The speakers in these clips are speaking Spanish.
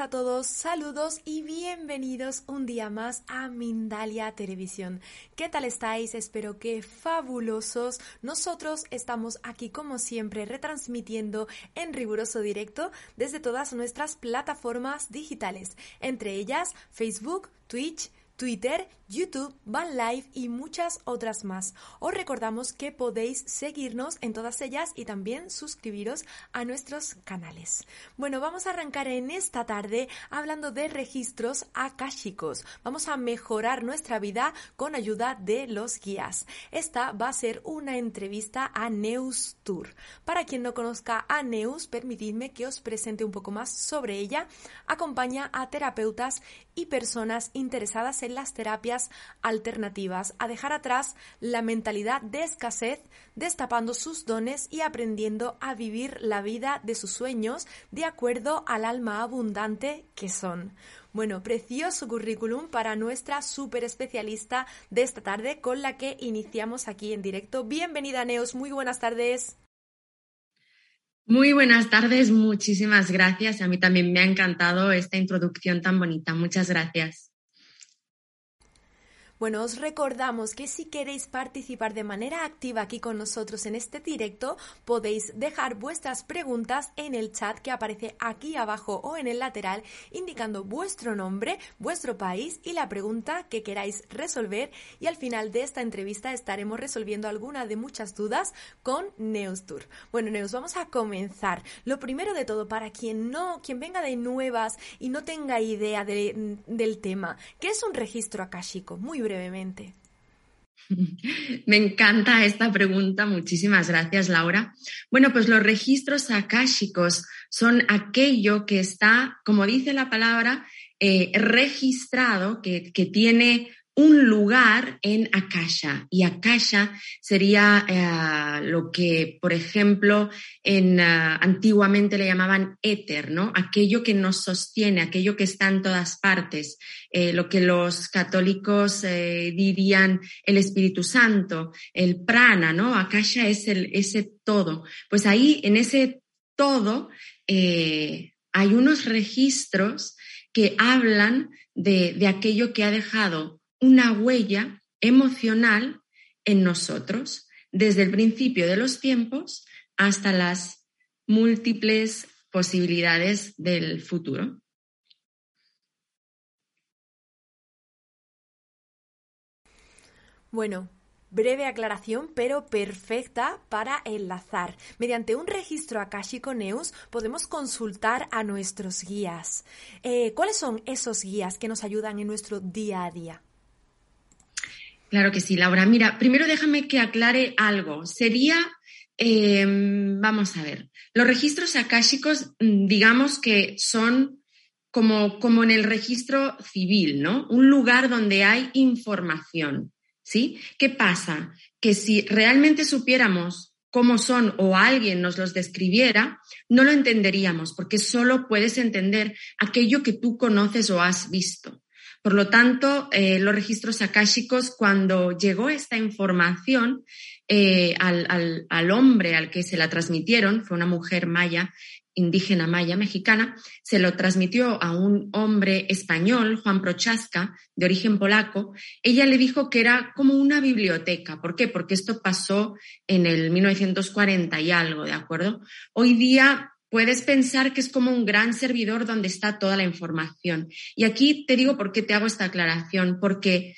a todos, saludos y bienvenidos un día más a Mindalia Televisión. ¿Qué tal estáis? Espero que fabulosos. Nosotros estamos aquí como siempre retransmitiendo en riguroso directo desde todas nuestras plataformas digitales, entre ellas Facebook, Twitch, Twitter, YouTube, Van Live y muchas otras más. Os recordamos que podéis seguirnos en todas ellas y también suscribiros a nuestros canales. Bueno, vamos a arrancar en esta tarde hablando de registros akáshicos. Vamos a mejorar nuestra vida con ayuda de los guías. Esta va a ser una entrevista a Neus Tour. Para quien no conozca a Neus, permitidme que os presente un poco más sobre ella. Acompaña a terapeutas y personas interesadas en las terapias alternativas, a dejar atrás la mentalidad de escasez, destapando sus dones y aprendiendo a vivir la vida de sus sueños de acuerdo al alma abundante que son. Bueno, precioso currículum para nuestra super especialista de esta tarde con la que iniciamos aquí en directo. Bienvenida, Neos, muy buenas tardes. Muy buenas tardes, muchísimas gracias. A mí también me ha encantado esta introducción tan bonita. Muchas gracias. Bueno, os recordamos que si queréis participar de manera activa aquí con nosotros en este directo, podéis dejar vuestras preguntas en el chat que aparece aquí abajo o en el lateral, indicando vuestro nombre, vuestro país y la pregunta que queráis resolver. Y al final de esta entrevista estaremos resolviendo alguna de muchas dudas con Neustur. Bueno, Neus, vamos a comenzar. Lo primero de todo, para quien no, quien venga de nuevas y no tenga idea de, del tema, ¿qué es un registro akáshico? Muy brevemente. Me encanta esta pregunta, muchísimas gracias Laura. Bueno, pues los registros akáshicos son aquello que está, como dice la palabra, eh, registrado, que, que tiene un lugar en Akasha. Y Akasha sería eh, lo que, por ejemplo, en, uh, antiguamente le llamaban éter, ¿no? Aquello que nos sostiene, aquello que está en todas partes, eh, lo que los católicos eh, dirían el Espíritu Santo, el prana, ¿no? Akasha es el, ese todo. Pues ahí, en ese todo, hay unos registros que hablan de, de aquello que ha dejado una huella emocional en nosotros, desde el principio de los tiempos hasta las múltiples posibilidades del futuro. Bueno, breve aclaración, pero perfecta para enlazar. Mediante un registro Akashico Neus podemos consultar a nuestros guías. Eh, ¿Cuáles son esos guías que nos ayudan en nuestro día a día? Claro que sí, Laura. Mira, primero déjame que aclare algo. Sería, eh, vamos a ver, los registros akáshicos, mm, digamos que son como, como en el registro civil, ¿no? Un lugar donde hay información, ¿sí? ¿Qué pasa? Que si realmente supiéramos cómo son o alguien nos los describiera, no lo entenderíamos, porque solo puedes entender aquello que tú conoces o has visto. Por lo tanto, eh, los registros akáshicos, cuando llegó esta información eh, al, al, al, hombre al que se la transmitieron, fue una mujer maya, indígena maya mexicana, se lo transmitió a un hombre español, Juan Prochaska, de origen polaco, ella le dijo que era como una biblioteca. ¿Por qué? Porque esto pasó en el 1940 y algo, ¿de acuerdo? Hoy día puedes pensar que es como un gran servidor donde está toda la información. Y aquí te digo por qué te hago esta aclaración, porque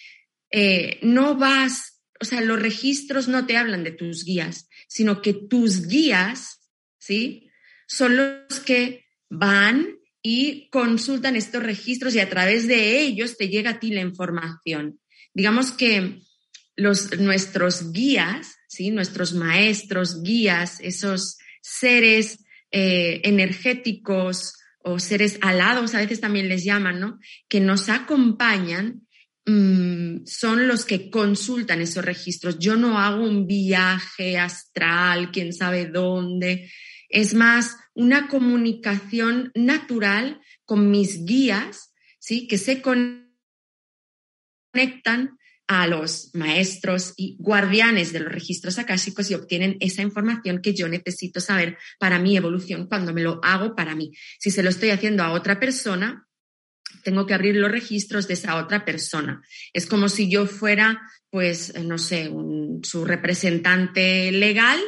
eh, no vas, o sea, los registros no te hablan de tus guías, sino que tus guías ¿sí? Son los que van y consultan estos registros y a través de ellos te llega a ti la información. Digamos que los, nuestros guías, ¿sí? nuestros maestros, guías, esos seres eh, energéticos o seres alados, a veces también les llaman, ¿no? que nos acompañan, mm, son los que consultan esos registros. Yo no hago un viaje astral, quién sabe dónde. Es más una comunicación natural con mis guías, ¿sí? que se conectan a los maestros y guardianes de los registros akáshicos y obtienen esa información que yo necesito saber para mi evolución cuando me lo hago para mí. Si se lo estoy haciendo a otra persona, tengo que abrir los registros de esa otra persona. Es como si yo fuera, pues, no sé, su representante legal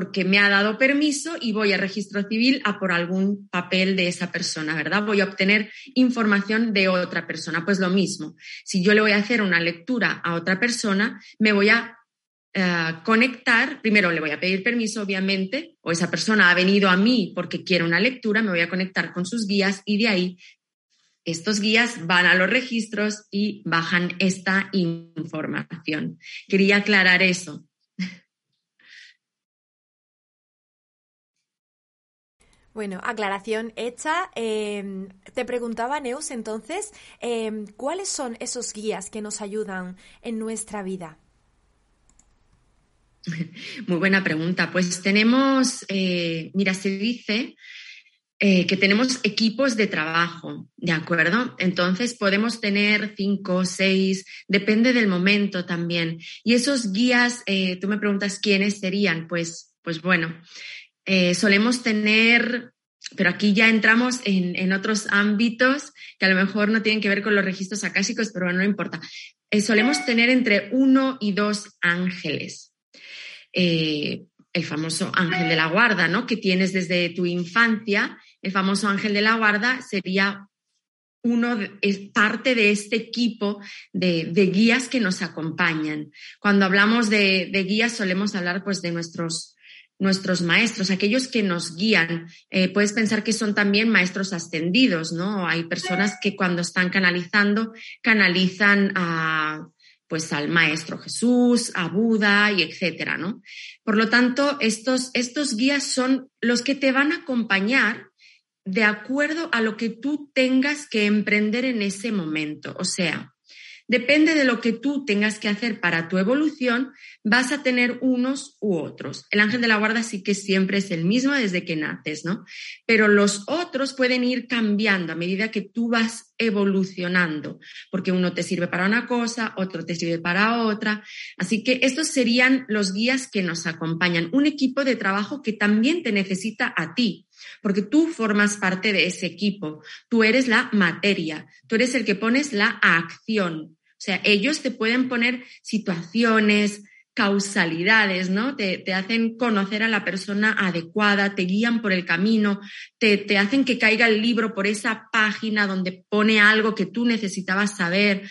porque me ha dado permiso y voy a registro civil a por algún papel de esa persona, ¿verdad? Voy a obtener información de otra persona. Pues lo mismo, si yo le voy a hacer una lectura a otra persona, me voy a eh, conectar, primero le voy a pedir permiso, obviamente, o esa persona ha venido a mí porque quiere una lectura, me voy a conectar con sus guías y de ahí estos guías van a los registros y bajan esta información. Quería aclarar eso. Bueno, aclaración hecha. Em, te preguntaba, Neus, entonces, em, ¿cuáles son esos guías que nos ayudan en nuestra vida? Muy buena pregunta. Pues tenemos, eh, mira, se dice eh, que tenemos equipos de trabajo, ¿de acuerdo? Entonces podemos tener cinco, seis, depende del momento también. Y esos guías, eh, tú me preguntas quiénes serían, pues, pues bueno, eh, solemos tener, pero aquí ya entramos en, otros ámbitos que a lo mejor no tienen que ver con los registros akáshicos, pero no importa. Eh, solemos tener entre uno y dos ángeles. Eh, el famoso ángel de la guarda, ¿no? Que tienes desde tu infancia. El famoso ángel de la guarda sería uno es parte de este equipo de, guías que nos acompañan. Cuando hablamos de, de, guías solemos hablar pues de nuestros nuestros maestros, aquellos que nos guían. Eh, puedes pensar que son también maestros ascendidos, ¿no? Hay personas que cuando están canalizando, canalizan a, pues al maestro Jesús, a Buda y etcétera, ¿no? Por lo tanto, estos, estos guías son los que te van a acompañar de acuerdo a lo que tú tengas que emprender en ese momento. O sea, Depende de lo que tú tengas que hacer para tu evolución, vas a tener unos u otros. El ángel de la guarda sí que siempre es el mismo desde que naces, ¿no? Pero los otros pueden ir cambiando a medida que tú vas evolucionando, porque uno te sirve para una cosa, otro te sirve para otra. Así que estos serían los guías que nos acompañan, un equipo de trabajo que también te necesita a ti, porque tú formas parte de ese equipo, tú eres la materia, tú eres el que pones la acción, o sea, ellos te pueden poner situaciones, causalidades, ¿no? Te, hacen conocer a la persona adecuada, te guían por el camino, te, te, hacen que caiga el libro por esa página donde pone algo que tú necesitabas saber,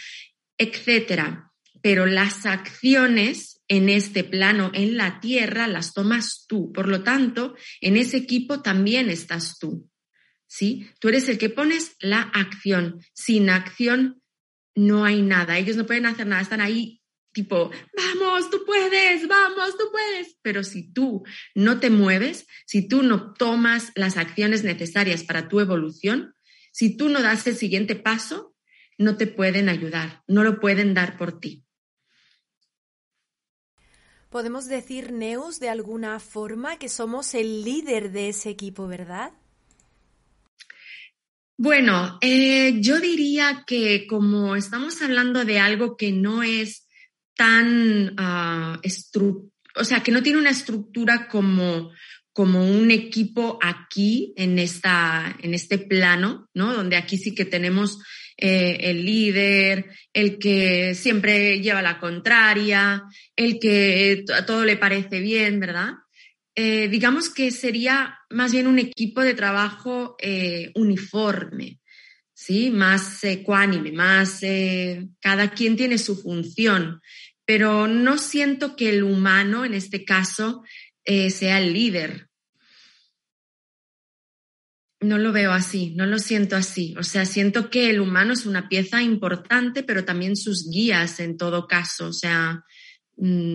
etcétera. Pero las acciones en este plano, en la tierra, las tomas tú. Por lo tanto, en ese equipo también estás tú. ¿Sí? Tú eres el que pones la acción. Sin acción no hay nada, ellos no pueden hacer nada, están ahí tipo, vamos, tú puedes, vamos, tú puedes. Pero si tú no te mueves, si tú no tomas las acciones necesarias para tu evolución, si tú no das el siguiente paso, no te pueden ayudar, no lo pueden dar por ti. Podemos decir, Neus, de alguna forma que somos el líder de ese equipo, ¿verdad? Bueno, eh, yo diría que como estamos hablando de algo que no es tan, uh, o sea, que no tiene una estructura como, como un equipo aquí en, esta, en este plano, ¿no? Donde aquí sí que tenemos eh, el líder, el que siempre lleva la contraria, el que a todo le parece bien, ¿verdad? Eh, digamos que sería más bien un equipo de trabajo eh, uniforme, ¿sí? más ecuánime, más eh, cada quien tiene su función, pero no siento que el humano en este caso sea el líder. no lo veo así, no lo siento así. O sea, siento que el humano es una pieza importante, pero también sus guías en todo caso. O sea,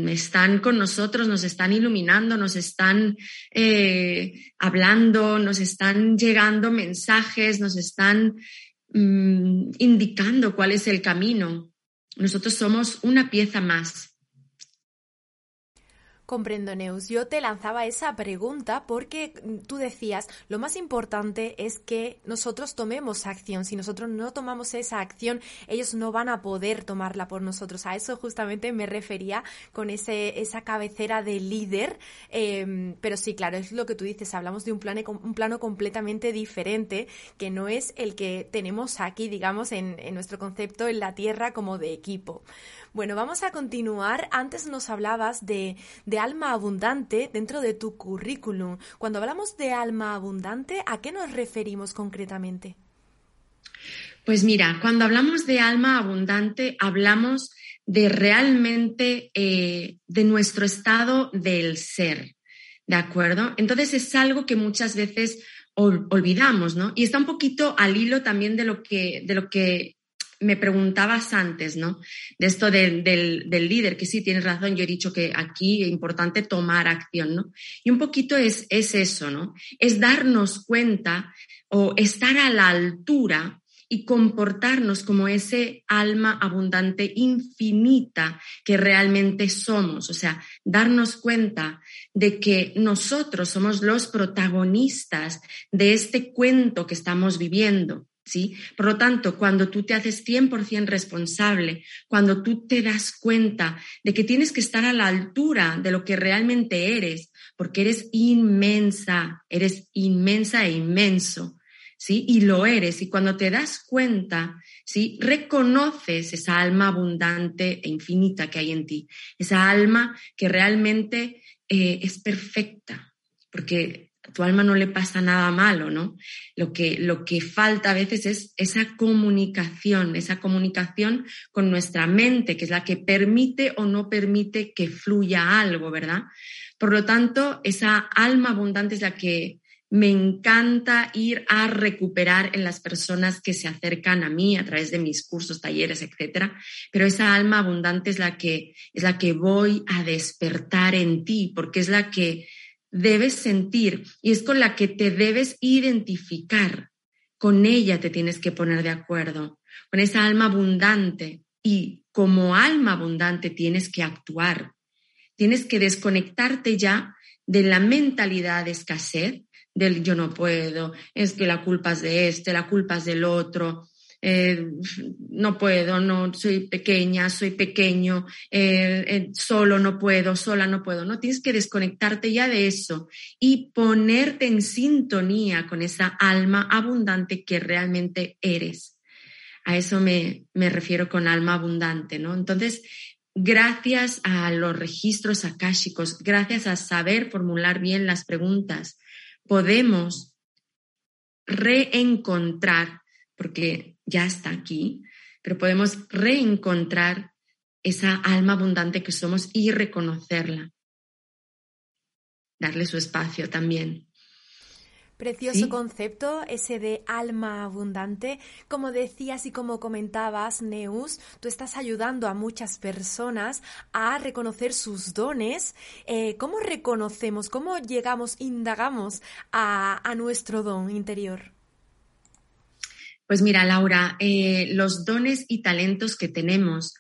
están con nosotros, nos están iluminando, nos están eh, hablando, nos están llegando mensajes, nos están mm, indicando cuál es el camino. Nosotros somos una pieza más. Comprendo, Neus. Yo te lanzaba esa pregunta porque tú decías, lo más importante es que nosotros tomemos acción. Si nosotros no tomamos esa acción, ellos no van a poder tomarla por nosotros. A eso justamente me refería con ese, esa cabecera de líder. Em, pero sí, claro, es lo que tú dices. Hablamos de un plano, un plano completamente diferente, que no es el que tenemos aquí, digamos, en, en nuestro concepto en la Tierra como de equipo. Bueno, vamos a continuar. Antes nos hablabas de, alma abundante dentro de tu currículum. Cuando hablamos de alma abundante, ¿a qué nos referimos concretamente? Pues mira, cuando hablamos de alma abundante, hablamos de realmente eh, de nuestro estado del ser, ¿de acuerdo? Entonces es algo que muchas veces olvidamos, ¿no? Y está un poquito al hilo también de lo que, de lo que me preguntabas antes, ¿no? De esto del, líder, que sí, tienes razón, yo he dicho que aquí es importante tomar acción, ¿no? Y un poquito es, es eso, ¿no? Es darnos cuenta o estar a la altura y comportarnos como ese alma abundante infinita que realmente somos, o sea, darnos cuenta de que nosotros somos los protagonistas de este cuento que estamos viviendo ¿sí? Por lo tanto, cuando tú te haces 100% responsable, cuando tú te das cuenta de que tienes que estar a la altura de lo que realmente eres, porque eres inmensa, eres inmensa e inmenso, ¿sí? Y lo eres. Y cuando te das cuenta, ¿sí? Reconoces esa alma abundante e infinita que hay en ti, esa alma que realmente eh, es perfecta, porque tu alma no le pasa nada malo, ¿no? Lo que, lo que falta a veces es esa comunicación, esa comunicación con nuestra mente, que es la que permite o no permite que fluya algo, ¿verdad? Por lo tanto, esa alma abundante es la que me encanta ir a recuperar en las personas que se acercan a mí a través de mis cursos, talleres, etcétera. Pero esa alma abundante es la que es la que voy a despertar en ti, porque es la que debes sentir y es con la que te debes identificar. Con ella te tienes que poner de acuerdo, con esa alma abundante y como alma abundante tienes que actuar. Tienes que desconectarte ya de la mentalidad de escasez, del yo no puedo, es que la culpa es de este, la culpa es del otro, eh, no puedo, no soy pequeña, soy pequeño, eh, eh, solo no puedo, sola no puedo. No tienes que desconectarte ya de eso y ponerte en sintonía con esa alma abundante que realmente eres. A eso me, me refiero con alma abundante, ¿no? Entonces, gracias a los registros akáshicos, gracias a saber formular bien las preguntas, podemos reencontrar, porque ya está aquí, pero podemos reencontrar esa alma abundante que somos y reconocerla. Darle su espacio también. Precioso concepto, ese de alma abundante. Como decías y como comentabas, Neus, tú estás ayudando a muchas personas a reconocer sus dones. Eh, ¿Cómo reconocemos, cómo llegamos, indagamos a nuestro don interior? Pues mira, Laura, eh, los dones y talentos que tenemos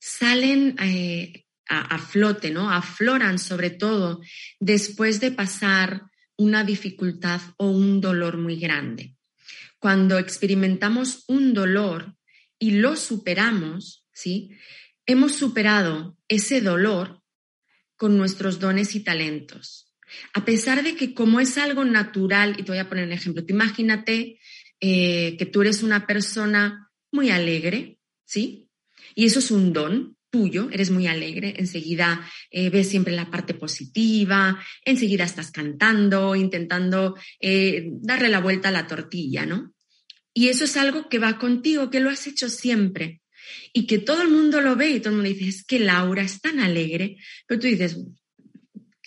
salen eh, a, flote, ¿no? Afloran sobre todo después de pasar una dificultad o un dolor muy grande. Cuando experimentamos un dolor y lo superamos, ¿sí? Hemos superado ese dolor con nuestros dones y talentos. A pesar de que como es algo natural, y te voy a poner un ejemplo, te imagínate eh, que tú eres una persona muy alegre, ¿sí? Y eso es un don tuyo, eres muy alegre, enseguida eh, ves siempre la parte positiva, enseguida estás cantando, intentando eh, darle la vuelta a la tortilla, ¿no? Y eso es algo que va contigo, que lo has hecho siempre y que todo el mundo lo ve y todo el mundo dice, es que Laura es tan alegre, pero tú dices,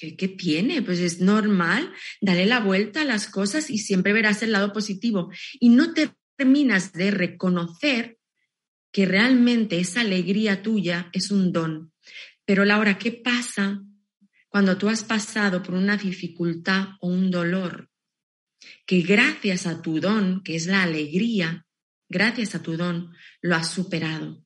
¿qué, ¿qué, tiene? Pues es normal, dale la vuelta a las cosas y siempre verás el lado positivo. Y no terminas de reconocer que realmente esa alegría tuya es un don. Pero Laura, ¿qué pasa cuando tú has pasado por una dificultad o un dolor? Que gracias a tu don, que es la alegría, gracias a tu don, lo has superado.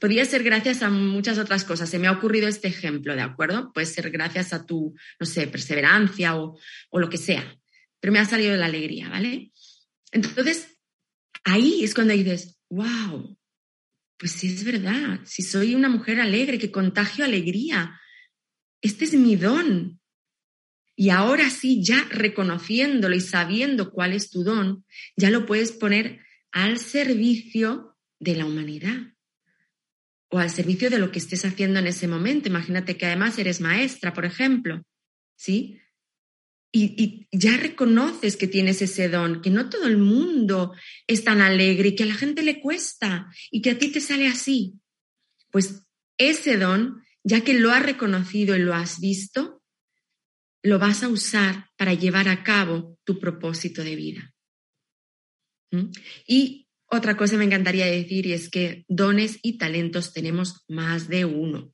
Podría ser gracias a muchas otras cosas. Se me ha ocurrido este ejemplo, ¿de acuerdo? Puede ser gracias a tu, no sé, perseverancia o, o lo que sea. Pero me ha salido la alegría, ¿vale? Entonces, ahí es cuando dices, wow, pues sí es verdad, si soy una mujer alegre que contagio alegría, este es mi don. Y ahora sí, ya reconociéndolo y sabiendo cuál es tu don, ya lo puedes poner al servicio de la humanidad o al servicio de lo que estés haciendo en ese momento. Imagínate que además eres maestra, por ejemplo, ¿sí? y, ya reconoces que tienes ese don, que no todo el mundo es tan alegre y que a la gente le cuesta y que a ti te sale así. Pues ese don, ya que lo has reconocido y lo has visto, lo vas a usar para llevar a cabo tu propósito de vida. ¿Mm? Y otra cosa me encantaría decir y es que dones y talentos tenemos más de uno.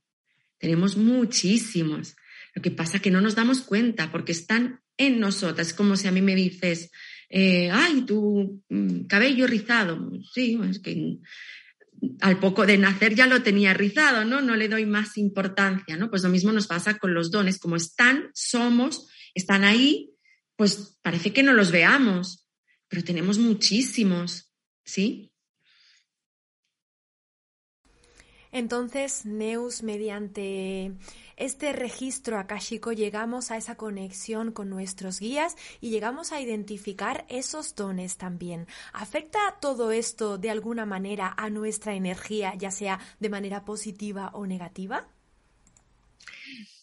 Tenemos muchísimos. Lo que pasa es que no nos damos cuenta porque están en nosotras. Es como si a mí me dices, eh, ay, tu mm, cabello rizado. Sí, es que al poco de nacer ya lo tenía rizado, ¿no? No le doy más importancia, ¿no? Pues lo mismo nos pasa con los dones. Como están, somos, están ahí, pues parece que no los veamos, pero tenemos muchísimos, ¿sí? Entonces, Neus, mediante este registro akáshico llegamos a esa conexión con nuestros guías y llegamos a identificar esos dones también. ¿Afecta todo esto de alguna manera a nuestra energía, ya sea de manera positiva o negativa?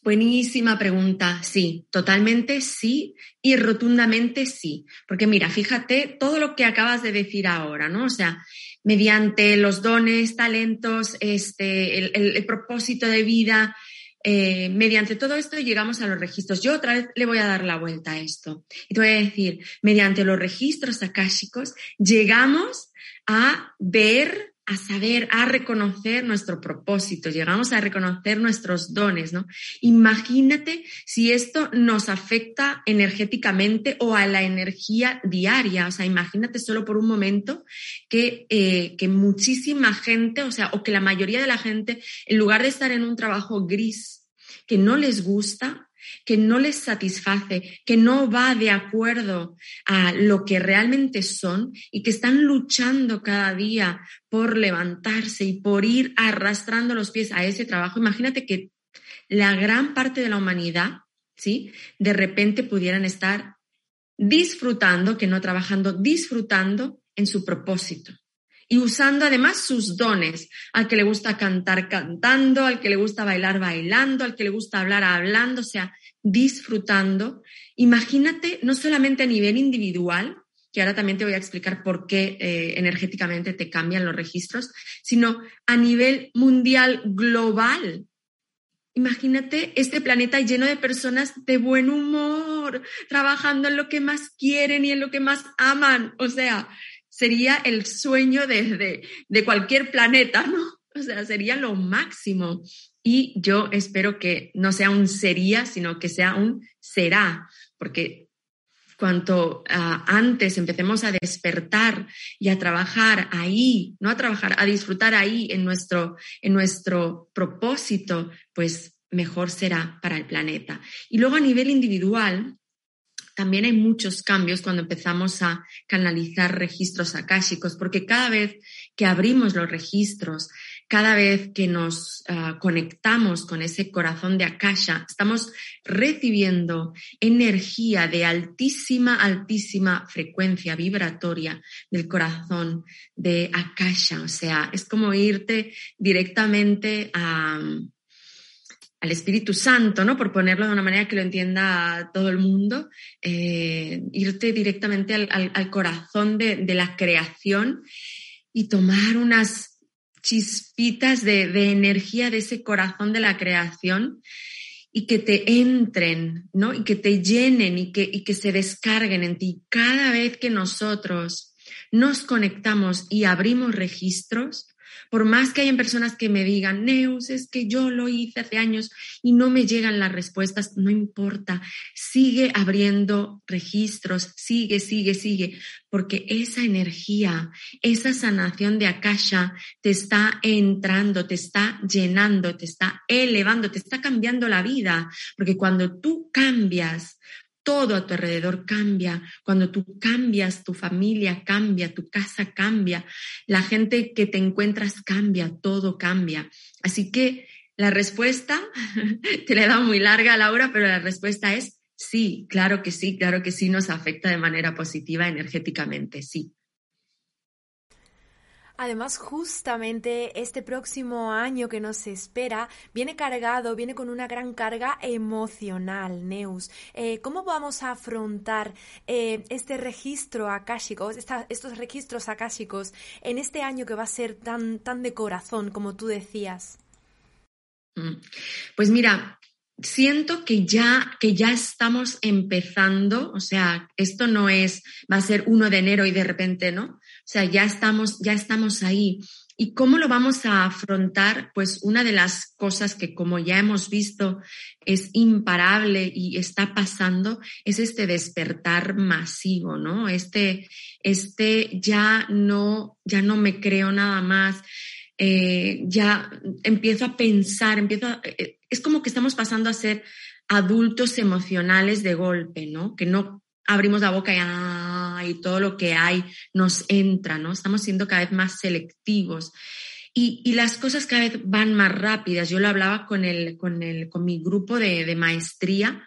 Buenísima pregunta. Sí, totalmente sí y rotundamente sí. Porque mira, fíjate todo lo que acabas de decir ahora, ¿no? O sea, mediante los dones, talentos, este, el, propósito de vida, eh, mediante todo esto llegamos a los registros. Yo otra vez le voy a dar la vuelta a esto y te voy a decir, mediante los registros akáshicos llegamos a ver a saber, a reconocer nuestro propósito, llegamos a reconocer nuestros dones, ¿no? Imagínate si esto nos afecta energéticamente o a la energía diaria, o sea, imagínate solo por un momento que, eh, que muchísima gente, o sea, o que la mayoría de la gente, en lugar de estar en un trabajo gris que no les gusta, que no les satisface, que no va de acuerdo a lo que realmente son y que están luchando cada día por levantarse y por ir arrastrando los pies a ese trabajo. Imagínate que la gran parte de la humanidad, ¿sí? De repente pudieran estar disfrutando, que no trabajando, disfrutando en su propósito y usando además sus dones, al que le gusta cantar cantando, al que le gusta bailar bailando, al que le gusta hablar hablando, o sea, disfrutando. Imagínate no solamente a nivel individual, que ahora también te voy a explicar por qué eh, energéticamente te cambian los registros, sino a nivel mundial global. Imagínate este planeta lleno de personas de buen humor, trabajando en lo que más quieren y en lo que más aman. O sea, sería el sueño de, de, cualquier planeta, ¿no? O sea, sería lo máximo. Y yo espero que no sea un sería, sino que sea un será, porque cuanto ah, antes empecemos a despertar y a trabajar ahí, no a trabajar, a disfrutar ahí en nuestro, en nuestro propósito, pues mejor será para el planeta. Y luego a nivel individual, también hay muchos cambios cuando empezamos a canalizar registros akáshicos, porque cada vez que abrimos los registros, cada vez que nos ah, conectamos con ese corazón de Akasha, estamos recibiendo energía de altísima, altísima frecuencia vibratoria del corazón de Akasha. O sea, es como irte directamente a al Espíritu Santo, ¿no? Por ponerlo de una manera que lo entienda todo el mundo, eh, irte directamente al, corazón de, la creación y tomar unas chispitas de, de, energía de ese corazón de la creación y que te entren, ¿no? Y que te llenen y que, y que se descarguen en ti. Cada vez que nosotros nos conectamos y abrimos registros, por más que hayan personas que me digan, Neus, es que yo lo hice hace años y no me llegan las respuestas, no importa, sigue abriendo registros, sigue, sigue, sigue, porque esa energía, esa sanación de Akasha te está entrando, te está llenando, te está elevando, te está cambiando la vida, porque cuando tú cambias, todo a tu alrededor cambia. Cuando tú cambias, tu familia cambia, tu casa cambia, la gente que te encuentras cambia, todo cambia. Así que la respuesta, te la he dado muy larga, Laura, pero la respuesta es sí, claro que sí, claro que sí nos afecta de manera positiva energéticamente, sí. Además, justamente este próximo año que nos espera viene cargado, viene con una gran carga emocional, Neus. Eh, ¿Cómo vamos a afrontar eh, este registro akáshico, estos registros akáshicos en este año que va a ser tan, tan de corazón, como tú decías? Mm. Pues mira, siento que ya, que ya estamos empezando, o sea, esto no es, va a ser uno de enero y de repente, ¿no? Sea, ya estamos, ya estamos ahí. ¿Y cómo lo vamos a afrontar? Pues una de las cosas que como ya hemos visto es imparable y está pasando es este despertar masivo, ¿no? Este, este ya no, ya no me creo nada más. Eh, ya empiezo a pensar, empiezo a, eh, es como que estamos pasando a ser adultos emocionales de golpe, ¿no? Que no abrimos la boca y, ah, y todo lo que hay nos entra, ¿no? Estamos siendo cada vez más selectivos. Y, y, las cosas cada vez van más rápidas. Yo lo hablaba con, el, con, el, con mi grupo de, de maestría,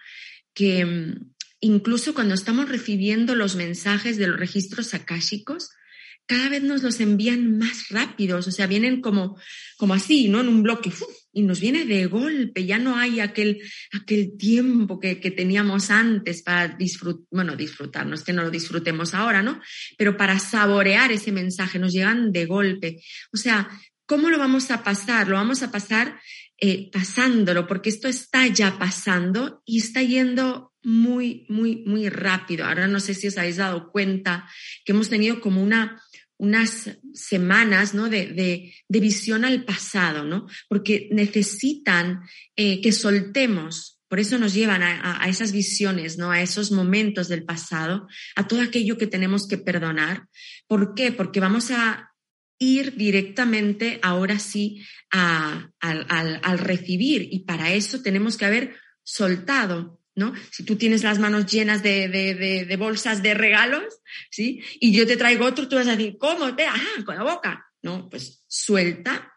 que mm, incluso cuando estamos recibiendo los mensajes de los registros akáshicos, cada vez nos los envían más rápidos, o sea, vienen como, como así, ¿no? En un bloque, y nos viene de golpe, ya no hay aquel, aquel tiempo que, que teníamos antes para disfrutar, bueno, disfrutar, no es que no lo disfrutemos ahora, ¿no? Pero para saborear ese mensaje, nos llegan de golpe. O sea, ¿cómo lo vamos a pasar? Lo vamos a pasar eh, pasándolo, porque esto está ya pasando y está yendo muy, muy, muy rápido. Ahora no sé si os habéis dado cuenta que hemos tenido como una unas semanas ¿no? de, visión al pasado, ¿no? porque necesitan eh, que soltemos, por eso nos llevan a, esas visiones, ¿no? a esos momentos del pasado, a todo aquello que tenemos que perdonar. ¿Por qué? Porque vamos a ir directamente ahora sí al recibir y para eso tenemos que haber soltado ¿no? Si tú tienes las manos llenas de, bolsas de regalos, ¿sí? Y yo te traigo otro, tú vas a decir, ¿cómo te? Ah, con la boca. No, pues suelta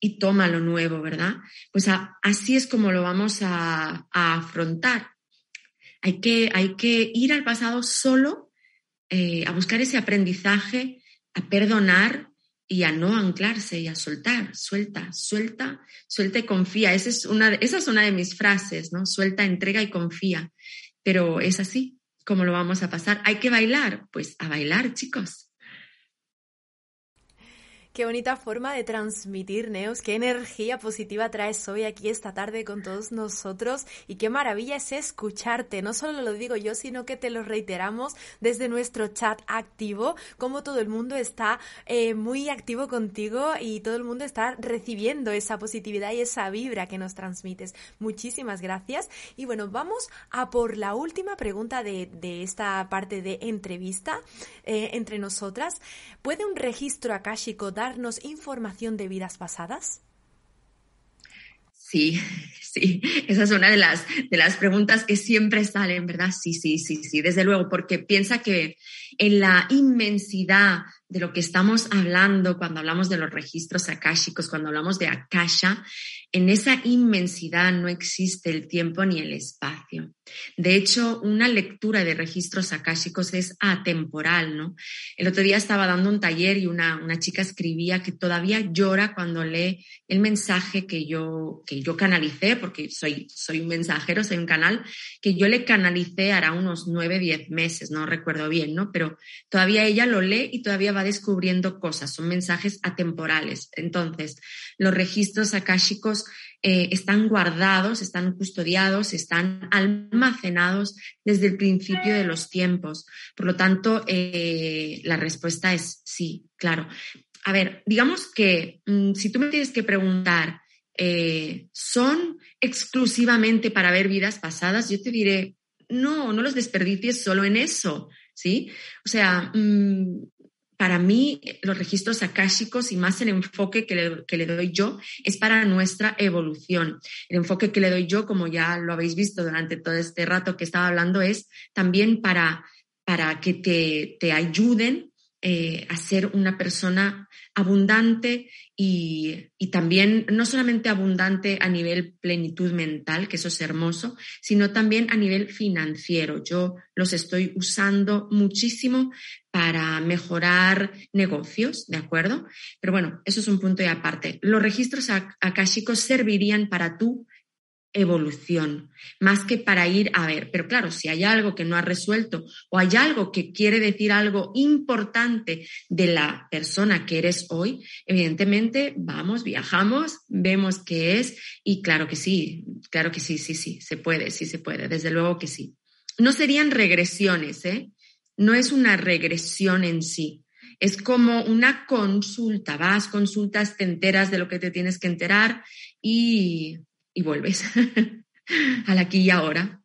y toma lo nuevo, ¿verdad? Pues así es como lo vamos a, afrontar. Hay que, hay que, ir al pasado solo eh, a buscar ese aprendizaje, a perdonar, y a no anclarse y a soltar, suelta, suelta, suelta y confía. Esa es una, esa es una de mis frases, ¿no? Suelta, entrega y confía. Pero es así como lo vamos a pasar. ¿Hay que bailar? Pues a bailar, chicos. Qué bonita forma de transmitir, Neos. Qué energía positiva traes hoy aquí esta tarde con todos nosotros. Y qué maravilla es escucharte. No solo lo digo yo, sino que te lo reiteramos desde nuestro chat activo, como todo el mundo está eh, muy activo contigo y todo el mundo está recibiendo esa positividad y esa vibra que nos transmites. Muchísimas gracias. Y bueno, vamos a por la última pregunta de, esta parte de entrevista eh, entre nosotras. ¿Puede un registro akáshico darnos información de vidas pasadas? Sí, sí, esa es una de las, de las preguntas que siempre salen, ¿verdad? Sí, sí, sí, sí, desde luego, porque piensa que en la inmensidad de lo que estamos hablando cuando hablamos de los registros akáshicos, cuando hablamos de akasha, en esa inmensidad no existe el tiempo ni el espacio. De hecho, una lectura de registros akáshicos es atemporal, ¿no? El otro día estaba dando un taller y una, una chica escribía que todavía llora cuando lee el mensaje que yo, que yo canalicé, porque soy, soy un mensajero, soy un canal, que yo le canalicé hará unos nueve, diez meses, no recuerdo bien, ¿no? Pero todavía ella lo lee y todavía va descubriendo cosas, son mensajes atemporales. Entonces, los registros akáshicos eh, están guardados, están custodiados, están almacenados desde el principio de los tiempos. Por lo tanto, eh, la respuesta es sí, claro. A ver, digamos que mm, si tú me tienes que preguntar, eh, ¿son exclusivamente para ver vidas pasadas? Yo te diré, no, no los desperdicies solo en eso, ¿sí? O sea, mm, para mí los registros akáshicos y más el enfoque que le, que le, doy yo es para nuestra evolución. El enfoque que le doy yo, como ya lo habéis visto durante todo este rato que estaba hablando, es también para, para que te, te ayuden eh, a ser una persona abundante y, y, también no solamente abundante a nivel plenitud mental, que eso es hermoso, sino también a nivel financiero. Yo los estoy usando muchísimo para mejorar negocios, ¿de acuerdo? Pero bueno, eso es un punto y aparte. Los registros akáshicos servirían para tú evolución, más que para ir a ver, pero claro, si hay algo que no ha resuelto o hay algo que quiere decir algo importante de la persona que eres hoy, evidentemente vamos, viajamos, vemos qué es y claro que sí, claro que sí, sí, sí, se puede, sí se puede, desde luego que sí. No serían regresiones, ¿eh? No es una regresión en sí. Es como una consulta, vas, consultas, te enteras de lo que te tienes que enterar y y vuelves al aquí y ahora.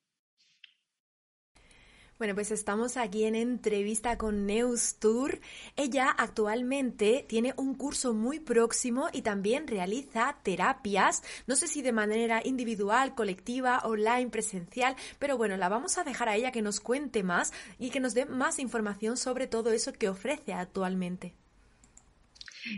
Bueno, pues estamos aquí en entrevista con Neus Tour. Ella actualmente tiene un curso muy próximo y también realiza terapias, no sé si de manera individual, colectiva, online, presencial, pero bueno, la vamos a dejar a ella que nos cuente más y que nos dé más información sobre todo eso que ofrece actualmente.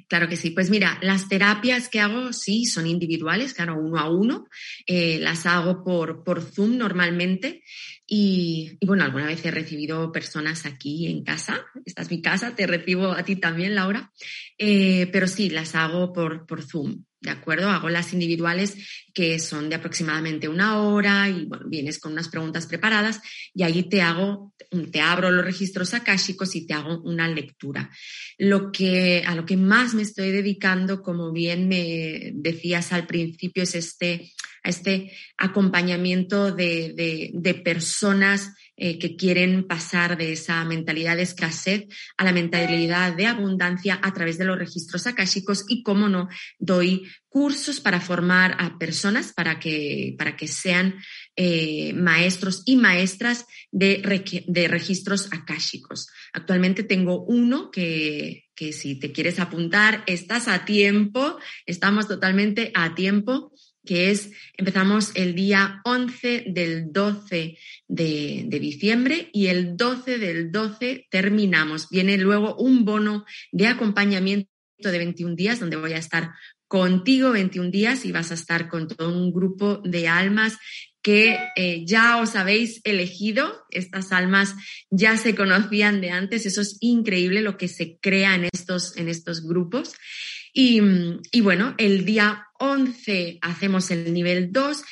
Claro que sí. Pues mira, las terapias que hago sí son individuales, claro, uno a uno. Eh, las hago por, por Zoom normalmente. Y, bueno, alguna vez he recibido personas aquí en casa. Esta es mi casa, te recibo a ti también, Laura. Eh, pero sí, las hago por, por Zoom. ¿De acuerdo? Hago las individuales que son de aproximadamente una hora y bueno, vienes con unas preguntas preparadas y ahí te hago, te abro los registros akáshicos y te hago una lectura. Lo que, a lo que más me estoy dedicando, como bien me decías al principio, es este, este acompañamiento de, de personas eh, que quieren pasar de esa mentalidad de escasez a la mentalidad de abundancia a través de los registros akáshicos y, cómo no, doy cursos para formar a personas para que, para que sean eh, maestros y maestras de, de registros akáshicos. Actualmente tengo uno que, que si te quieres apuntar, estás a tiempo, estamos totalmente a tiempo que es, empezamos el día 11 del 12 de, de, diciembre y el 12 del 12 terminamos. Viene luego un bono de acompañamiento de 21 días donde voy a estar contigo 21 días y vas a estar con todo un grupo de almas que eh, ya os habéis elegido. Estas almas ya se conocían de antes. Eso es increíble lo que se crea en estos, en estos grupos. Y, bueno, el día 11 hacemos el nivel 2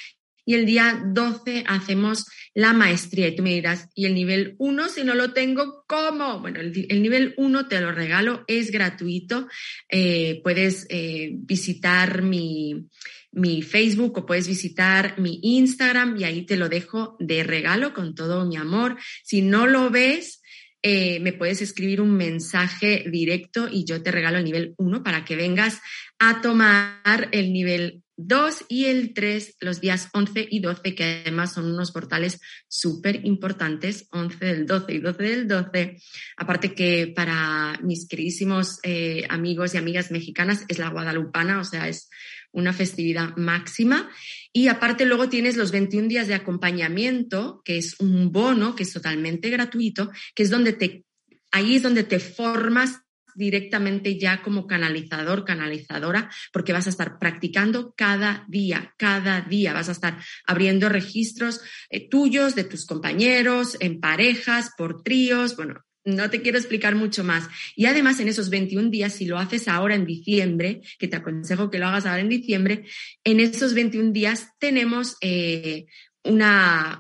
y el día 12 hacemos la maestría. Y tú me dirás, ¿y el nivel 1 si no lo tengo, cómo? Bueno, el, nivel 1 te lo regalo, es gratuito. Eh, puedes eh, visitar mi, mi Facebook o puedes visitar mi Instagram y ahí te lo dejo de regalo con todo mi amor. Si no lo ves, eh, me puedes escribir un mensaje directo y yo te regalo el nivel 1 para que vengas a tomar el nivel 2 y el 3 los días 11 y 12, que además son unos portales súper importantes, 11 del 12 y 12 del 12. Aparte que para mis queridísimos eh, amigos y amigas mexicanas es la guadalupana, o sea, es una festividad máxima. Y aparte luego tienes los 21 días de acompañamiento, que es un bono que es totalmente gratuito, que es donde te, ahí es donde te formas directamente ya como canalizador, canalizadora, porque vas a estar practicando cada día, cada día, vas a estar abriendo registros eh, tuyos, de tus compañeros, en parejas, por tríos, bueno, no te quiero explicar mucho más. Y además en esos 21 días, si lo haces ahora en diciembre, que te aconsejo que lo hagas ahora en diciembre, en esos 21 días tenemos eh, una,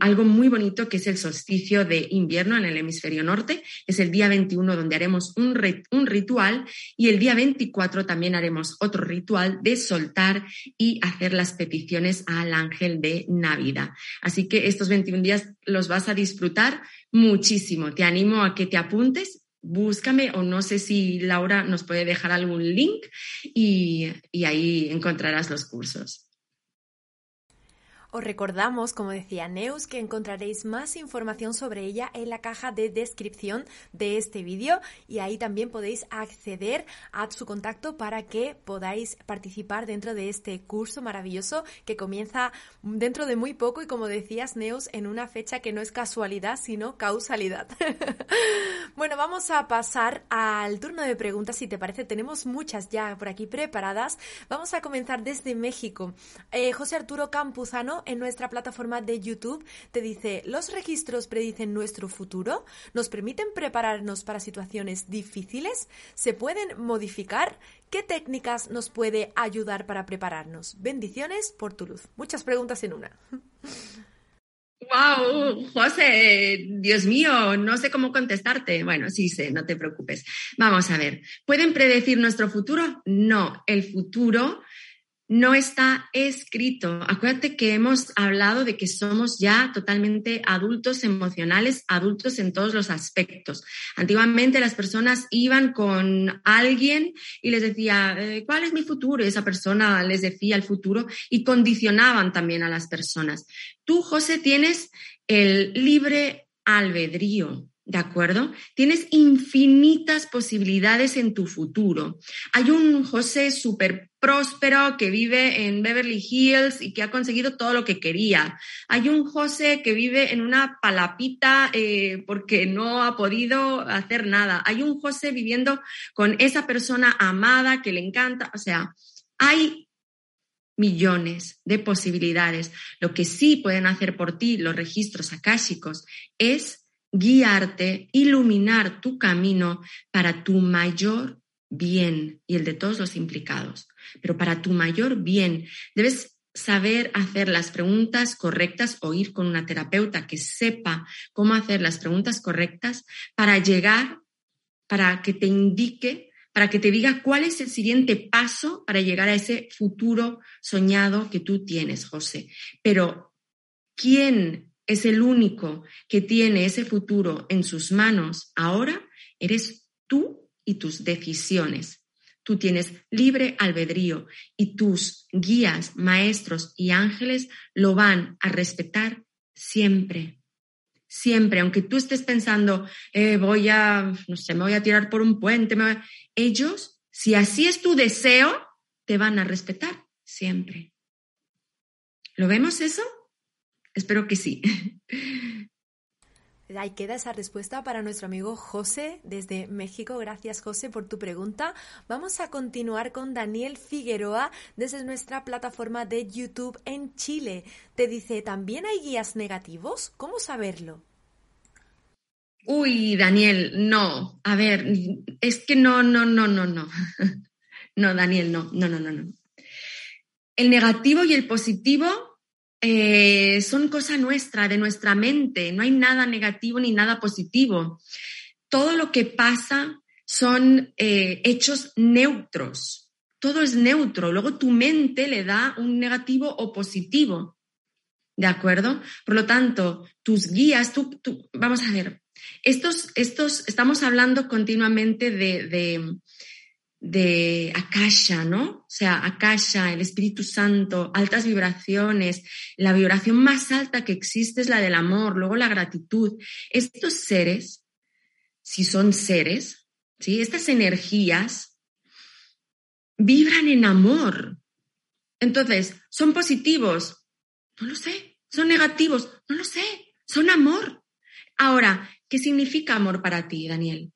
algo muy bonito que es el solsticio de invierno en el hemisferio norte. Es el día 21 donde haremos un, un ritual y el día 24 también haremos otro ritual de soltar y hacer las peticiones al ángel de Navidad. Así que estos 21 días los vas a disfrutar muchísimo. Te animo a que te apuntes búscame o no sé si Laura nos puede dejar algún link y, y ahí encontrarás los cursos. Os recordamos, como decía Neus, que encontraréis más información sobre ella en la caja de descripción de este vídeo y ahí también podéis acceder a su contacto para que podáis participar dentro de este curso maravilloso que comienza dentro de muy poco y como decías Neus, en una fecha que no es casualidad, sino causalidad. bueno, vamos a pasar al turno de preguntas, si te parece, tenemos muchas ya por aquí preparadas. Vamos a comenzar desde México. Eh, José Arturo Campuzano en nuestra plataforma de YouTube te dice, ¿los registros predicen nuestro futuro? ¿Nos permiten prepararnos para situaciones difíciles? ¿Se pueden modificar? ¿Qué técnicas nos puede ayudar para prepararnos? Bendiciones por tu luz. Muchas preguntas en una. Wow, José, Dios mío, no sé cómo contestarte. Bueno, sí sé, no te preocupes. Vamos a ver, ¿pueden predecir nuestro futuro? No, el futuro no está escrito. Acuérdate que hemos hablado de que somos ya totalmente adultos emocionales, adultos en todos los aspectos. Antiguamente las personas iban con alguien y les decía, eh, ¿cuál es mi futuro? Y esa persona les decía el futuro y condicionaban también a las personas. Tú, José, tienes el libre albedrío. ¿De acuerdo? Tienes infinitas posibilidades en tu futuro. Hay un José súper próspero que vive en Beverly Hills y que ha conseguido todo lo que quería. Hay un José que vive en una palapita eh, porque no ha podido hacer nada. Hay un José viviendo con esa persona amada que le encanta. O sea, hay millones de posibilidades. Lo que sí pueden hacer por ti los registros akáshicos es guiarte, iluminar tu camino para tu mayor bien y el de todos los implicados. Pero para tu mayor bien debes saber hacer las preguntas correctas o ir con una terapeuta que sepa cómo hacer las preguntas correctas para llegar, para que te indique, para que te diga cuál es el siguiente paso para llegar a ese futuro soñado que tú tienes, José. Pero, ¿quién es el único que tiene ese futuro en sus manos ahora, eres tú y tus decisiones. Tú tienes libre albedrío y tus guías, maestros y ángeles lo van a respetar siempre. Siempre, aunque tú estés pensando, eh, voy a, no sé, me voy a tirar por un puente, ellos, si así es tu deseo, te van a respetar siempre. ¿Lo vemos eso? Espero que sí. Ahí queda esa respuesta para nuestro amigo José desde México. Gracias José por tu pregunta. Vamos a continuar con Daniel Figueroa desde nuestra plataforma de YouTube en Chile. Te dice, ¿también hay guías negativos? ¿Cómo saberlo? Uy, Daniel, no. A ver, es que no, no, no, no, no. No, Daniel, no, no, no, no, no. El negativo y el positivo eh, son cosa nuestra, de nuestra mente. No hay nada negativo ni nada positivo. Todo lo que pasa son eh, hechos neutros. Todo es neutro. Luego tu mente le da un negativo o positivo. ¿De acuerdo? Por lo tanto, tus guías, tú, vamos a ver, estos, estos, estamos hablando continuamente de, de Akasha, ¿no? O sea, Akasha, el Espíritu Santo, altas vibraciones. La vibración más alta que existe es la del amor, luego la gratitud. Estos seres, si son seres, ¿sí? Estas energías vibran en amor. Entonces, ¿son positivos? No lo sé. ¿Son negativos? No lo sé. Son amor. Ahora, ¿qué significa amor para ti, Daniel?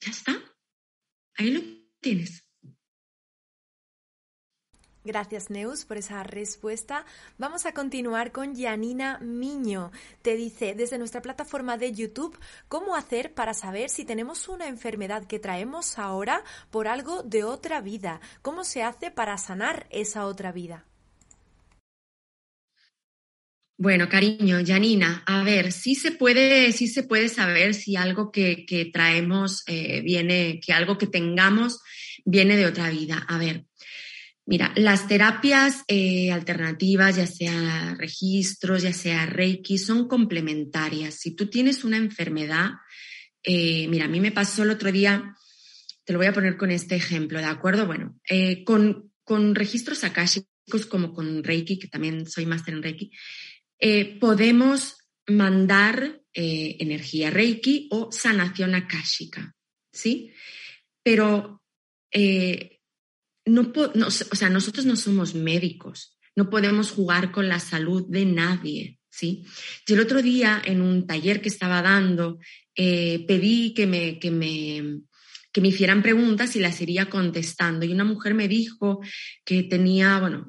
Ya está. Ahí lo tienes. Gracias, Neus, por esa respuesta. Vamos a continuar con Janina Miño. Te dice desde nuestra plataforma de YouTube cómo hacer para saber si tenemos una enfermedad que traemos ahora por algo de otra vida. ¿Cómo se hace para sanar esa otra vida? Bueno, cariño, Janina, a ver, sí se puede, sí se puede saber si algo que, traemos eh, viene, que algo que tengamos viene de otra vida. A ver, mira, las terapias eh, alternativas, ya sea registros, ya sea Reiki, son complementarias. Si tú tienes una enfermedad, eh, mira, a mí me pasó el otro día, te lo voy a poner con este ejemplo, ¿de acuerdo? Bueno, con, con registros akáshicos como con Reiki, que también soy máster en Reiki, eh, podemos mandar eh, energía Reiki o sanación akáshica, ¿sí? Pero eh, no, o sea, nosotros no somos médicos, no podemos jugar con la salud de nadie, ¿sí? Yo el otro día en un taller que estaba dando pedí que me, que me que me hicieran preguntas y las iría contestando. Y una mujer me dijo que tenía, bueno,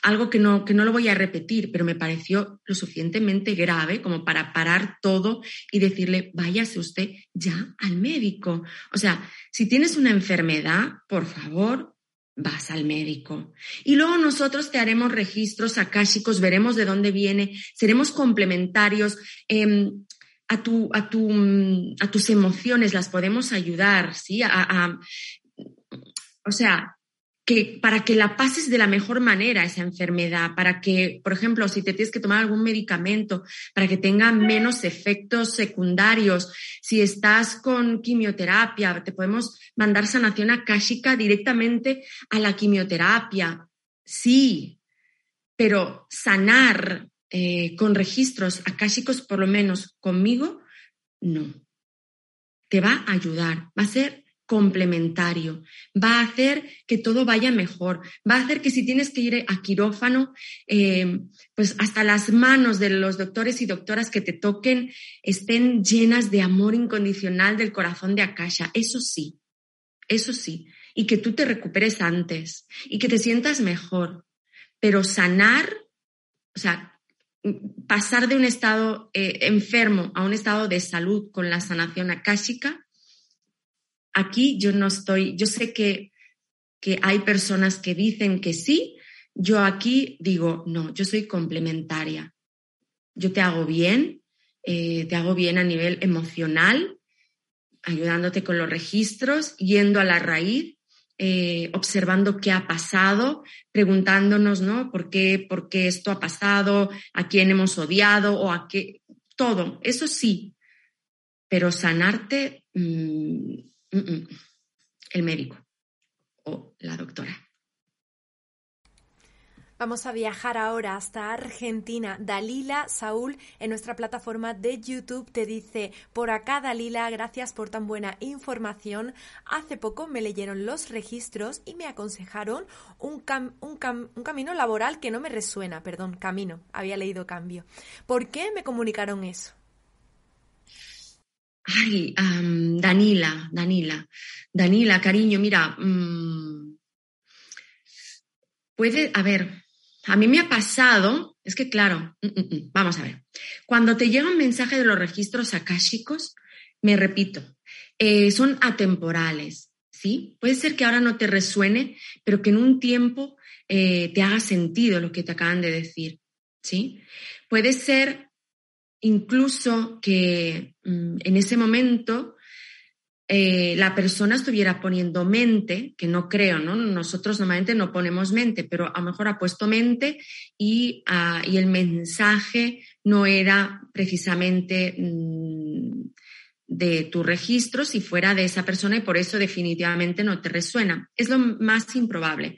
algo que no, que no lo voy a repetir, pero me pareció lo suficientemente grave como para parar todo y decirle, váyase usted ya al médico. O sea, si tienes una enfermedad, por favor, vas al médico. Y luego nosotros te haremos registros akáshicos, veremos de dónde viene, seremos complementarios. Em, a, tu, a, tu, a tus emociones, las podemos ayudar, ¿sí? A, o sea, que para que la pases de la mejor manera esa enfermedad, para que, por ejemplo, si te tienes que tomar algún medicamento, para que tenga menos efectos secundarios, si estás con quimioterapia, te podemos mandar sanación akáshica directamente a la quimioterapia. Sí, pero sanar eh, con registros akáshicos, por lo menos conmigo, no. Te va a ayudar, va a ser complementario, va a hacer que todo vaya mejor, va a hacer que si tienes que ir a quirófano, eh, pues hasta las manos de los doctores y doctoras que te toquen estén llenas de amor incondicional del corazón de Akasha. Eso sí, eso sí, y que tú te recuperes antes y que te sientas mejor, pero sanar, o sea, pasar de un estado eh, enfermo a un estado de salud con la sanación akáshica, aquí yo no estoy, yo sé que, que hay personas que dicen que sí, yo aquí digo, no, yo soy complementaria. Yo te hago bien, eh, te hago bien a nivel emocional, ayudándote con los registros, yendo a la raíz eh, observando qué ha pasado, preguntándonos, ¿no? ¿Por qué, ¿Por qué esto ha pasado? ¿A quién hemos odiado? ¿O a qué? Todo, eso sí. Pero sanarte, mm, mm, mm, el médico o la doctora. Vamos a viajar ahora hasta Argentina. Dalila Saúl en nuestra plataforma de YouTube te dice, por acá Dalila, gracias por tan buena información. Hace poco me leyeron los registros y me aconsejaron un, un, camino laboral que no me resuena, perdón, camino, había leído cambio. ¿Por qué me comunicaron eso? Ay, Danila, Danila, Danila, cariño, mira, mm, puede, a ver, a mí me ha pasado, es que claro, mm, mm, mm, vamos a ver, cuando te llega un mensaje de los registros akáshicos, me repito, eh, son atemporales, ¿sí? Puede ser que ahora no te resuene, pero que en un tiempo eh, te haga sentido lo que te acaban de decir, ¿sí? Puede ser incluso que en ese momento eh, la persona estuviera poniendo mente, que no creo, ¿no? Nosotros normalmente no ponemos mente, pero a lo mejor ha puesto mente y, ah, y el mensaje no era precisamente mm, de tu registro si fuera de esa persona y por eso definitivamente no te resuena. Es lo más improbable.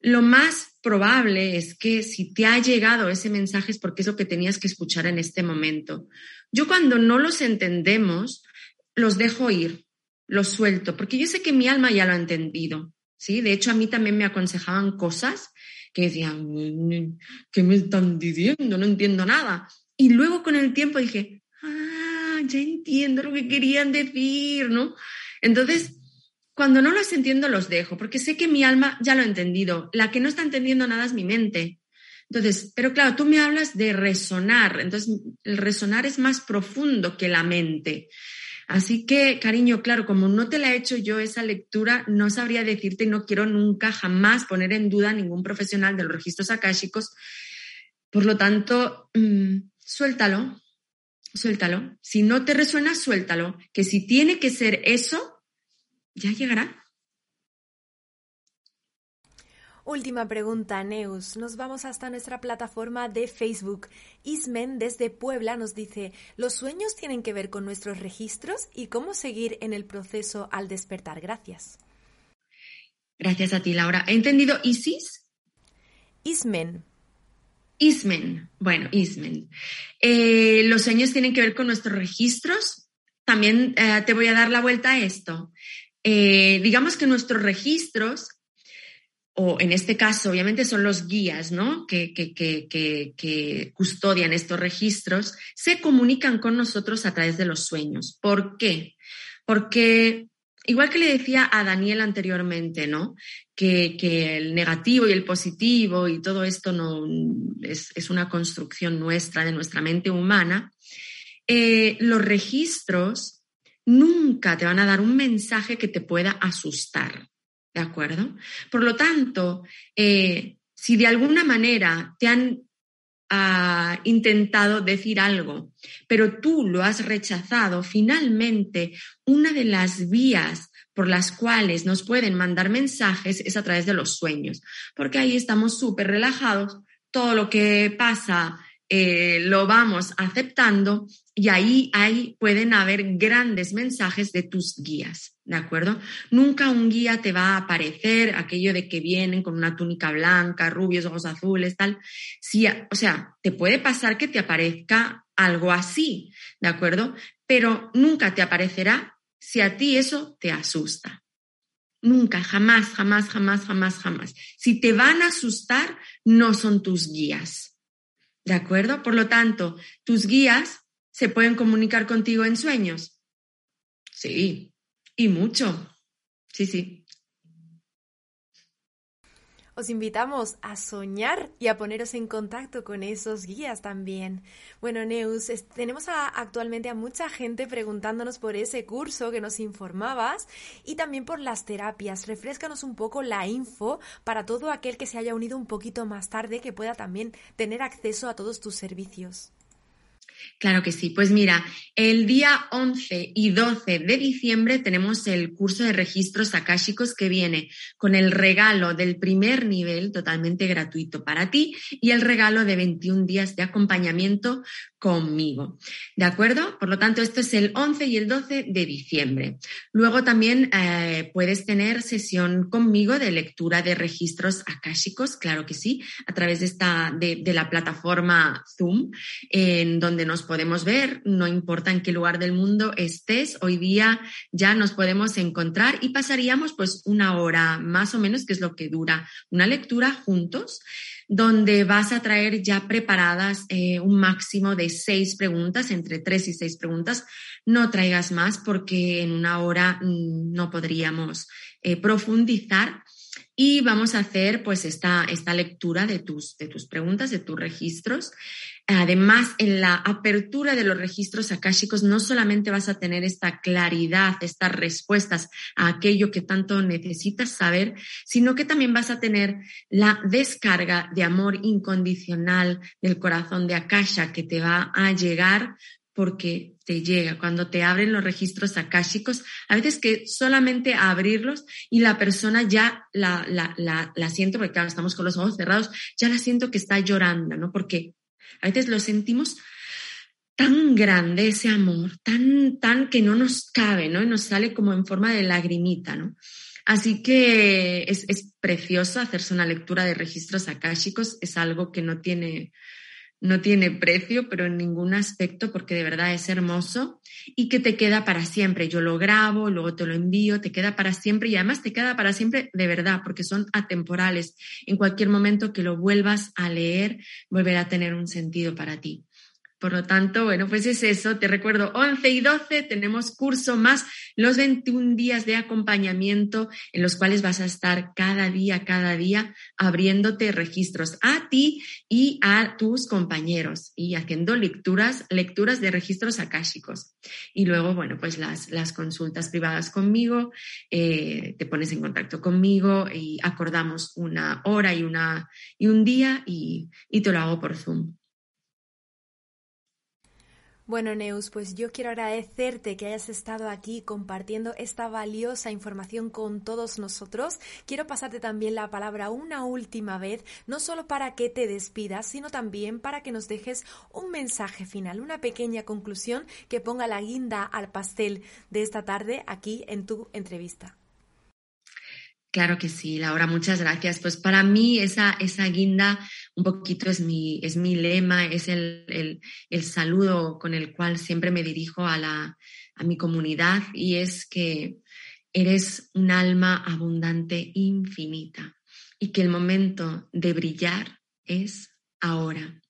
Lo más probable es que si te ha llegado ese mensaje es porque es lo que tenías que escuchar en este momento. Yo cuando no los entendemos, los dejo ir, los suelto, porque yo sé que mi alma ya lo ha entendido, ¿sí? De hecho, a mí también me aconsejaban cosas que decían, ¿qué me están diciendo? No entiendo nada. Y luego con el tiempo dije, ah, ya entiendo lo que querían decir, ¿no? Entonces, cuando no los entiendo, los dejo, porque sé que mi alma ya lo ha entendido. La que no está entendiendo nada es mi mente. Entonces, pero claro, tú me hablas de resonar. Entonces, el resonar es más profundo que la mente. Así que, cariño, claro, como no te la he hecho yo esa lectura, no sabría decirte, no quiero nunca jamás poner en duda a ningún profesional de los registros akáshicos, Por lo tanto, mm, suéltalo, suéltalo. Si no te resuena, suéltalo. Que si tiene que ser eso, ya llegará. Última pregunta, Neus. Nos vamos hasta nuestra plataforma de Facebook. Ismen desde Puebla nos dice, ¿los sueños tienen que ver con nuestros registros y cómo seguir en el proceso al despertar? Gracias. Gracias a ti, Laura. ¿He entendido Isis? Ismen. Ismen. Bueno, Ismen. Eh, ¿Los sueños tienen que ver con nuestros registros? También eh, te voy a dar la vuelta a esto. Eh, digamos que nuestros registros o en este caso, obviamente, son los guías, ¿no? Que, que, que, que, custodian estos registros, se comunican con nosotros a través de los sueños. ¿Por qué? Porque, igual que le decía a Daniel anteriormente, ¿no? Que, el negativo y el positivo y todo esto no es, es una construcción nuestra, de nuestra mente humana, eh, los registros nunca te van a dar un mensaje que te pueda asustar. ¿De acuerdo? Por lo tanto, eh, si de alguna manera te han ah, intentado decir algo, pero tú lo has rechazado, finalmente una de las vías por las cuales nos pueden mandar mensajes es a través de los sueños, porque ahí estamos súper relajados, todo lo que pasa eh, lo vamos aceptando y ahí, ahí pueden haber grandes mensajes de tus guías, ¿de acuerdo? Nunca un guía te va a aparecer aquello de que vienen con una túnica blanca, rubios, ojos azules, tal. Si, o sea, te puede pasar que te aparezca algo así, ¿de acuerdo? Pero nunca te aparecerá si a ti eso te asusta. Nunca, jamás, jamás, jamás, jamás, jamás. Si te van a asustar, no son tus guías. ¿De acuerdo? Por lo tanto, tus guías se pueden comunicar contigo en sueños. Sí, y mucho. Sí, sí. Os invitamos a soñar y a poneros en contacto con esos guías también. Bueno, Neus, tenemos actualmente a mucha gente preguntándonos por ese curso que nos informabas y también por las terapias. Refrescanos un poco la info para todo aquel que se haya unido un poquito más tarde que pueda también tener acceso a todos tus servicios. Claro que sí. Pues mira, el día 11 y 12 de diciembre tenemos el curso de registros akáshicos que viene con el regalo del primer nivel totalmente gratuito para ti y el regalo de 21 días de acompañamiento conmigo. ¿De acuerdo? Por lo tanto, esto es el 11 y el 12 de diciembre. Luego también eh, puedes tener sesión conmigo de lectura de registros akáshicos, claro que sí, a través de, esta, de, de la plataforma Zoom, en donde nos podemos ver, no importa en qué lugar del mundo estés, hoy día ya nos podemos encontrar y pasaríamos pues una hora más o menos, que es lo que dura una lectura juntos donde vas a traer ya preparadas eh, un máximo de seis preguntas, entre tres y seis preguntas. No traigas más porque en una hora mm, no podríamos eh, profundizar y vamos a hacer pues esta, esta lectura de tus, de tus preguntas, de tus registros. Además, en la apertura de los registros akáshicos no solamente vas a tener esta claridad, estas respuestas a aquello que tanto necesitas saber, sino que también vas a tener la descarga de amor incondicional del corazón de Akasha que te va a llegar porque te llega. Cuando te abren los registros akáshicos, a veces que solamente abrirlos y la persona ya la, la, la, la siento, porque estamos con los ojos cerrados, ya la siento que está llorando, ¿no? Porque a veces lo sentimos tan grande ese amor, tan, tan que no nos cabe, ¿no? Y nos sale como en forma de lagrimita, ¿no? Así que es, es precioso hacerse una lectura de registros akáshicos, es algo que no tiene, no tiene precio, pero en ningún aspecto, porque de verdad es hermoso y que te queda para siempre. Yo lo grabo, luego te lo envío, te queda para siempre y además te queda para siempre de verdad, porque son atemporales. En cualquier momento que lo vuelvas a leer, volverá a tener un sentido para ti. Por lo tanto, bueno, pues es eso. Te recuerdo, 11 y 12 tenemos curso más los 21 días de acompañamiento en los cuales vas a estar cada día, cada día abriéndote registros a ti y a tus compañeros y haciendo lecturas, lecturas de registros akáshicos. Y luego, bueno, pues las, las consultas privadas conmigo, eh, te pones en contacto conmigo y acordamos una hora y, una, y un día y, y te lo hago por Zoom. Bueno, Neus, pues yo quiero agradecerte que hayas estado aquí compartiendo esta valiosa información con todos nosotros. Quiero pasarte también la palabra una última vez, no solo para que te despidas, sino también para que nos dejes un mensaje final, una pequeña conclusión que ponga la guinda al pastel de esta tarde aquí en tu entrevista. Claro que sí, Laura, muchas gracias. Pues para mí esa, esa guinda un poquito es mi, es mi lema, es el, el, saludo con el cual siempre me dirijo a, la, a mi comunidad y es que eres un alma abundante infinita y que el momento de brillar es ahora.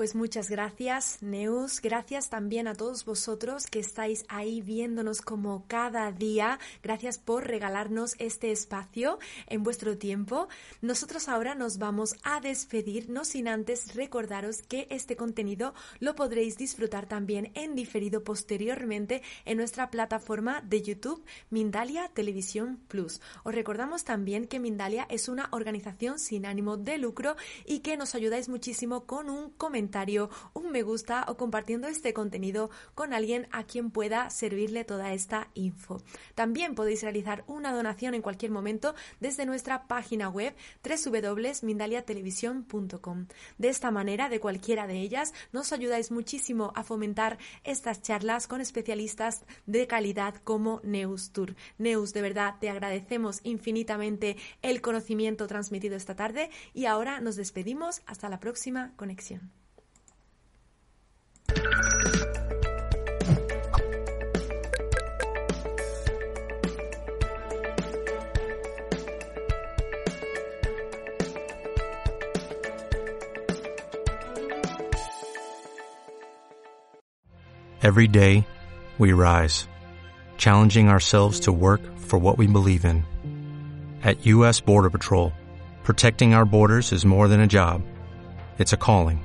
Pues muchas gracias, Neus. Gracias también a todos vosotros que estáis ahí viéndonos como cada día. Gracias por regalarnos este espacio en vuestro tiempo. Nosotros ahora nos vamos a despedir, no sin antes recordaros que este contenido lo podréis disfrutar también en diferido posteriormente en nuestra plataforma de YouTube Mindalia Televisión Plus. Os recordamos también que Mindalia es una organización sin ánimo de lucro y que nos ayudáis muchísimo con un comentario un me gusta o compartiendo este contenido con alguien a quien pueda servirle toda esta info. También podéis realizar una donación en cualquier momento desde nuestra página web www.mindaliatelevisión.com. De esta manera, de cualquiera de ellas, nos ayudáis muchísimo a fomentar estas charlas con especialistas de calidad como Neus Tour. Neus, de verdad, te agradecemos infinitamente el conocimiento transmitido esta tarde y ahora nos despedimos hasta la próxima conexión. Every day, we rise, challenging ourselves to work for what we believe in. At U.S. Border Patrol, protecting our borders is more than a job. It's a calling